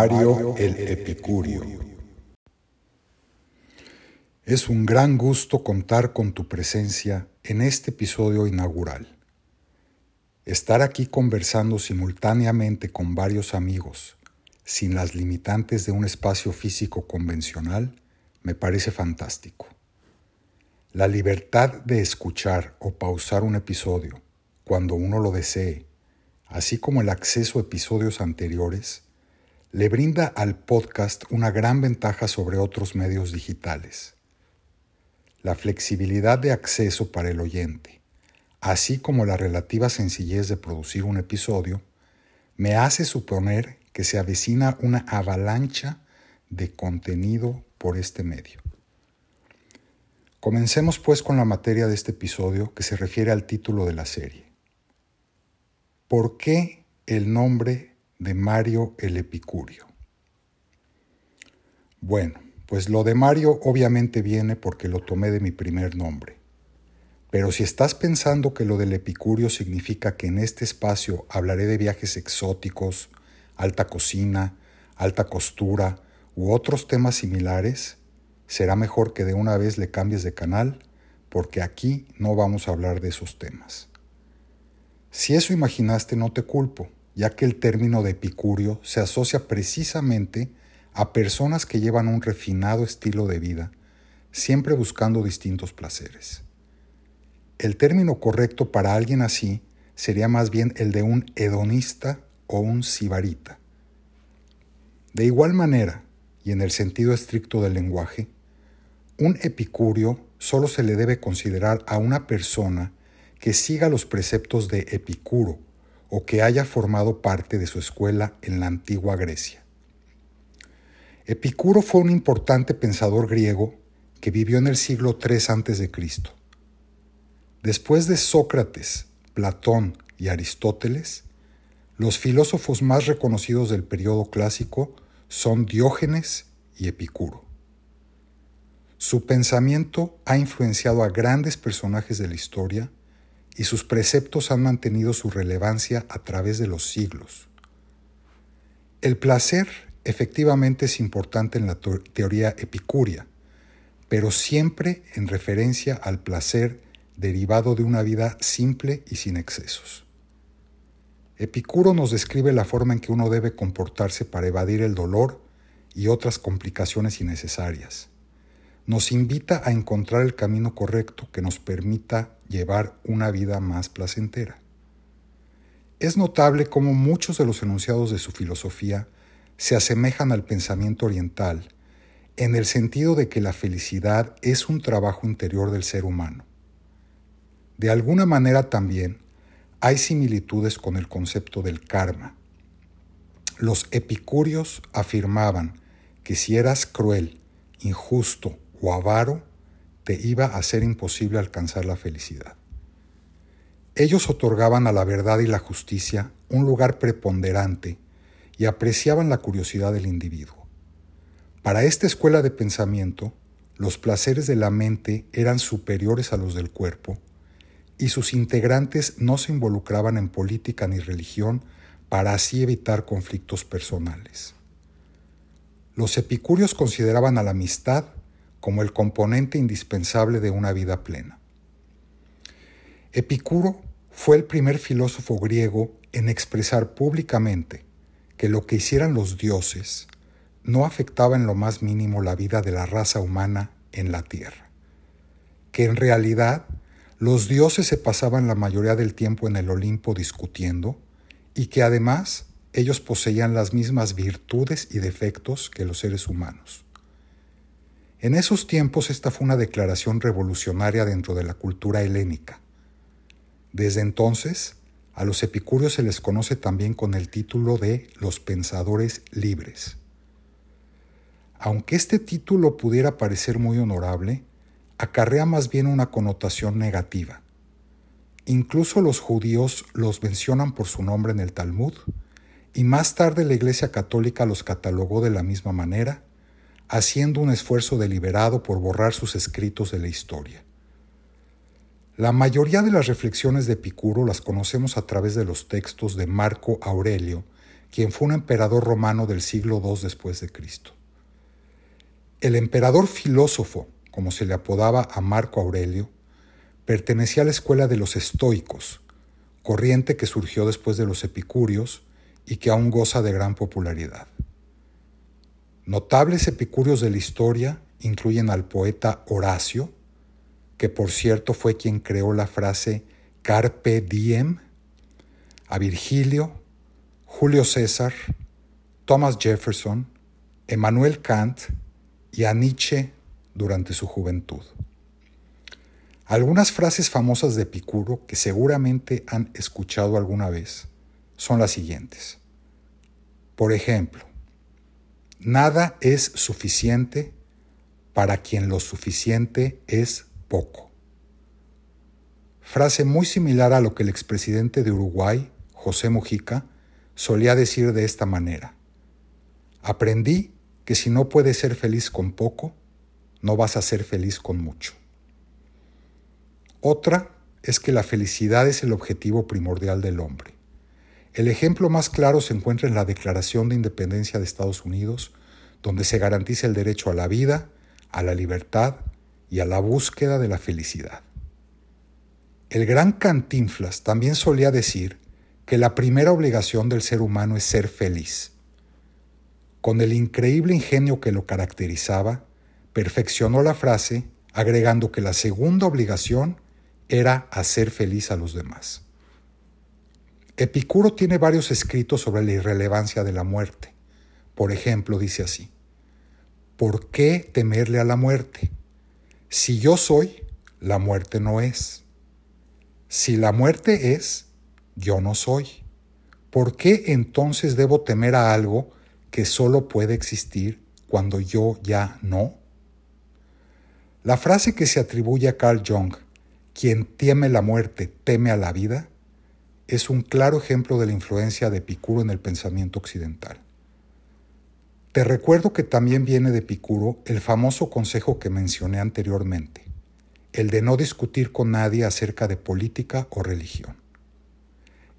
Mario el Epicurio. Es un gran gusto contar con tu presencia en este episodio inaugural. Estar aquí conversando simultáneamente con varios amigos, sin las limitantes de un espacio físico convencional, me parece fantástico. La libertad de escuchar o pausar un episodio cuando uno lo desee, así como el acceso a episodios anteriores, le brinda al podcast una gran ventaja sobre otros medios digitales. La flexibilidad de acceso para el oyente, así como la relativa sencillez de producir un episodio, me hace suponer que se avecina una avalancha de contenido por este medio. Comencemos pues con la materia de este episodio que se refiere al título de la serie. ¿Por qué el nombre de Mario el Epicurio? Bueno, pues lo de Mario obviamente viene porque lo tomé de mi primer nombre. Pero si estás pensando que lo del Epicurio significa que en este espacio hablaré de viajes exóticos, alta cocina, alta costura u otros temas similares, será mejor que de una vez le cambies de canal porque aquí no vamos a hablar de esos temas. Si eso imaginaste no te culpo, ya que el término de epicurio se asocia precisamente a personas que llevan un refinado estilo de vida, siempre buscando distintos placeres. El término correcto para alguien así sería más bien el de un hedonista o un sibarita. De igual manera, y en el sentido estricto del lenguaje, un epicurio solo se le debe considerar a una persona que siga los preceptos de Epicuro o que haya formado parte de su escuela en la antigua Grecia. Epicuro fue un importante pensador griego que vivió en el siglo III a.C. Después de Sócrates, Platón y Aristóteles, los filósofos más reconocidos del periodo clásico son Diógenes y Epicuro. Su pensamiento ha influenciado a grandes personajes de la historia y sus preceptos han mantenido su relevancia a través de los siglos. El placer efectivamente es importante en la teoría epicúrea, pero siempre en referencia al placer derivado de una vida simple y sin excesos. Epicuro nos describe la forma en que uno debe comportarse para evadir el dolor y otras complicaciones innecesarias nos invita a encontrar el camino correcto que nos permita llevar una vida más placentera. Es notable cómo muchos de los enunciados de su filosofía se asemejan al pensamiento oriental, en el sentido de que la felicidad es un trabajo interior del ser humano. De alguna manera también hay similitudes con el concepto del karma. Los epicúreos afirmaban que si eras cruel, injusto o avaro, te iba a ser imposible alcanzar la felicidad. Ellos otorgaban a la verdad y la justicia un lugar preponderante y apreciaban la curiosidad del individuo. Para esta escuela de pensamiento, los placeres de la mente eran superiores a los del cuerpo y sus integrantes no se involucraban en política ni religión para así evitar conflictos personales. Los epicúreos consideraban a la amistad como el componente indispensable de una vida plena. Epicuro fue el primer filósofo griego en expresar públicamente que lo que hicieran los dioses no afectaba en lo más mínimo la vida de la raza humana en la tierra, que en realidad los dioses se pasaban la mayoría del tiempo en el Olimpo discutiendo y que además ellos poseían las mismas virtudes y defectos que los seres humanos. En esos tiempos esta fue una declaración revolucionaria dentro de la cultura helénica. Desde entonces, a los epicúreos se les conoce también con el título de los pensadores libres. Aunque este título pudiera parecer muy honorable, acarrea más bien una connotación negativa. Incluso los judíos los mencionan por su nombre en el Talmud, y más tarde la Iglesia Católica los catalogó de la misma manera haciendo un esfuerzo deliberado por borrar sus escritos de la historia. La mayoría de las reflexiones de Epicuro las conocemos a través de los textos de Marco Aurelio, quien fue un emperador romano del siglo II después de Cristo. El emperador filósofo, como se le apodaba a Marco Aurelio, pertenecía a la escuela de los estoicos, corriente que surgió después de los epicúreos y que aún goza de gran popularidad. Notables epicúreos de la historia incluyen al poeta Horacio, que por cierto fue quien creó la frase carpe diem, a Virgilio, Julio César, Thomas Jefferson, Emmanuel Kant y a Nietzsche durante su juventud. Algunas frases famosas de Epicuro que seguramente han escuchado alguna vez son las siguientes. Por ejemplo, nada es suficiente para quien lo suficiente es poco. Frase muy similar a lo que el expresidente de Uruguay, José Mujica, solía decir de esta manera. Aprendí que si no puedes ser feliz con poco, no vas a ser feliz con mucho. Otra es que la felicidad es el objetivo primordial del hombre. El ejemplo más claro se encuentra en la Declaración de Independencia de Estados Unidos, donde se garantiza el derecho a la vida, a la libertad y a la búsqueda de la felicidad. El gran Cantinflas también solía decir que la primera obligación del ser humano es ser feliz. Con el increíble ingenio que lo caracterizaba, perfeccionó la frase agregando que la segunda obligación era hacer feliz a los demás. Epicuro tiene varios escritos sobre la irrelevancia de la muerte. Por ejemplo, dice así, ¿por qué temerle a la muerte? Si yo soy, la muerte no es. Si la muerte es, yo no soy. ¿Por qué entonces debo temer a algo que solo puede existir cuando yo ya no? La frase que se atribuye a Carl Jung, quien teme la muerte teme a la vida, es un claro ejemplo de la influencia de Epicuro en el pensamiento occidental. Te recuerdo que también viene de Epicuro el famoso consejo que mencioné anteriormente, el de no discutir con nadie acerca de política o religión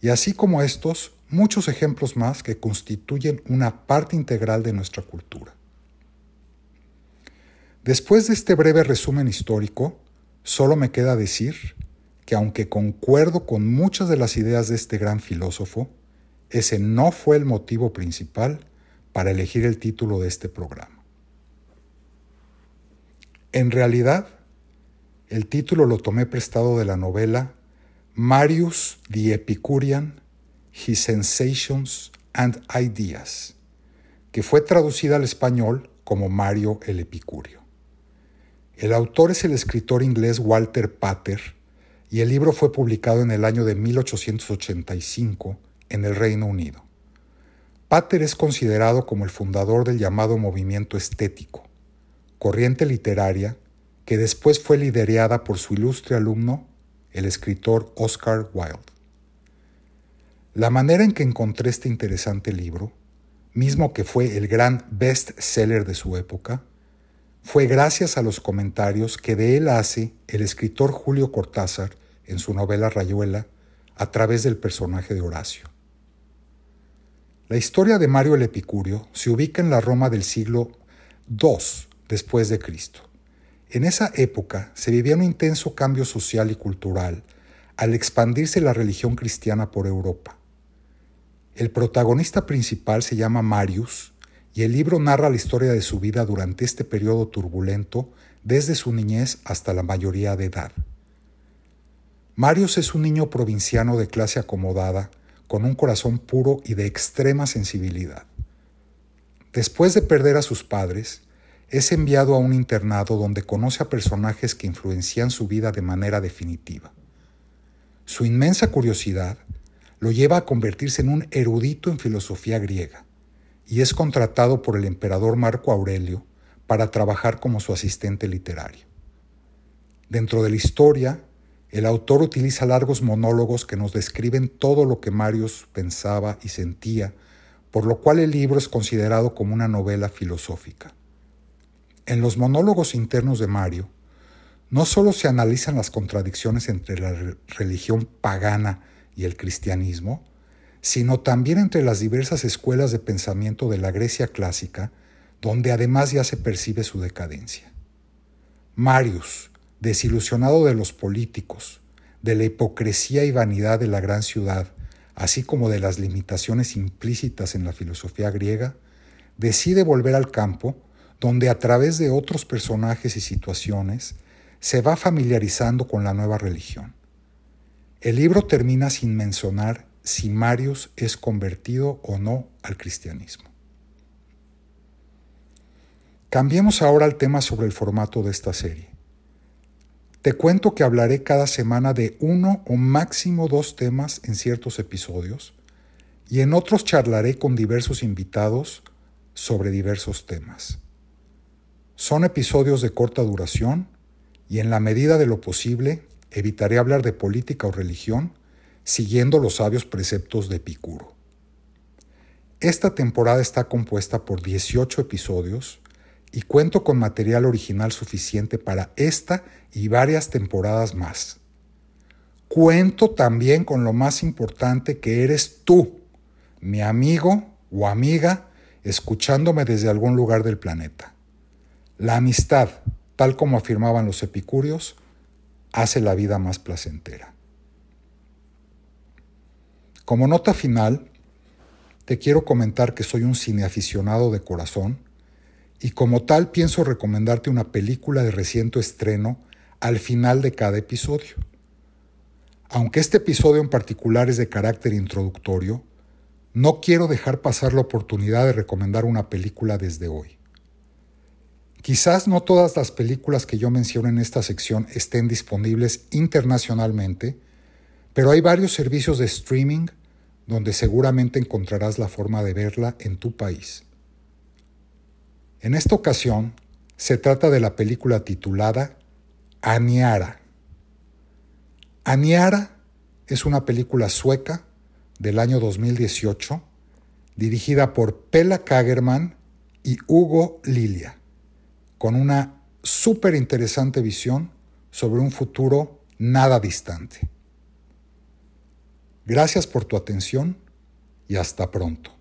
y así como estos, muchos ejemplos más que constituyen una parte integral de nuestra cultura. Después de este breve resumen histórico, solo me queda decir que aunque concuerdo con muchas de las ideas de este gran filósofo, ese no fue el motivo principal para elegir el título de este programa. En realidad, el título lo tomé prestado de la novela Marius the Epicurean, His Sensations and Ideas, que fue traducida al español como Mario el Epicurio. El autor es el escritor inglés Walter Pater y el libro fue publicado en el año de 1885 en el Reino Unido. Pater es considerado como el fundador del llamado movimiento estético, corriente literaria que después fue liderada por su ilustre alumno el escritor Oscar Wilde. La manera en que encontré este interesante libro, mismo que fue el gran best-seller de su época, fue gracias a los comentarios que de él hace el escritor Julio Cortázar en su novela Rayuela a través del personaje de Horacio. La historia de Mario el Epicurio se ubica en la Roma del siglo II después de Cristo. En esa época se vivía un intenso cambio social y cultural al expandirse la religión cristiana por Europa. El protagonista principal se llama Marius y el libro narra la historia de su vida durante este periodo turbulento desde su niñez hasta la mayoría de edad. Marius es un niño provinciano de clase acomodada, con un corazón puro y de extrema sensibilidad. Después de perder a sus padres, es enviado a un internado donde conoce a personajes que influencian su vida de manera definitiva. Su inmensa curiosidad lo lleva a convertirse en un erudito en filosofía griega y es contratado por el emperador Marco Aurelio para trabajar como su asistente literario. Dentro de la historia, el autor utiliza largos monólogos que nos describen todo lo que Marius pensaba y sentía, por lo cual el libro es considerado como una novela filosófica. En los monólogos internos de Mario, no solo se analizan las contradicciones entre la religión pagana y el cristianismo, sino también entre las diversas escuelas de pensamiento de la Grecia clásica, donde además ya se percibe su decadencia. Marius, desilusionado de los políticos, de la hipocresía y vanidad de la gran ciudad, así como de las limitaciones implícitas en la filosofía griega, decide volver al campo, donde a través de otros personajes y situaciones se va familiarizando con la nueva religión. El libro termina sin mencionar si Marius es convertido o no al cristianismo. Cambiemos ahora al tema sobre el formato de esta serie. Te cuento que hablaré cada semana de uno o máximo dos temas en ciertos episodios y en otros charlaré con diversos invitados sobre diversos temas. Son episodios de corta duración y en la medida de lo posible evitaré hablar de política o religión siguiendo los sabios preceptos de Epicuro. Esta temporada está compuesta por 18 episodios y cuento con material original suficiente para esta y varias temporadas más. Cuento también con lo más importante que eres tú, mi amigo o amiga, escuchándome desde algún lugar del planeta. La amistad, tal como afirmaban los epicúreos, hace la vida más placentera. Como nota final, te quiero comentar que soy un cineaficionado de corazón y como tal pienso recomendarte una película de reciente estreno al final de cada episodio. Aunque este episodio en particular es de carácter introductorio, no quiero dejar pasar la oportunidad de recomendar una película desde hoy. Quizás no todas las películas que yo menciono en esta sección estén disponibles internacionalmente, pero hay varios servicios de streaming donde seguramente encontrarás la forma de verla en tu país. En esta ocasión se trata de la película titulada Aniara. Aniara es una película sueca del año 2018 dirigida por Pela Kagerman y Hugo Lilia, con una súper interesante visión sobre un futuro nada distante. Gracias por tu atención y hasta pronto.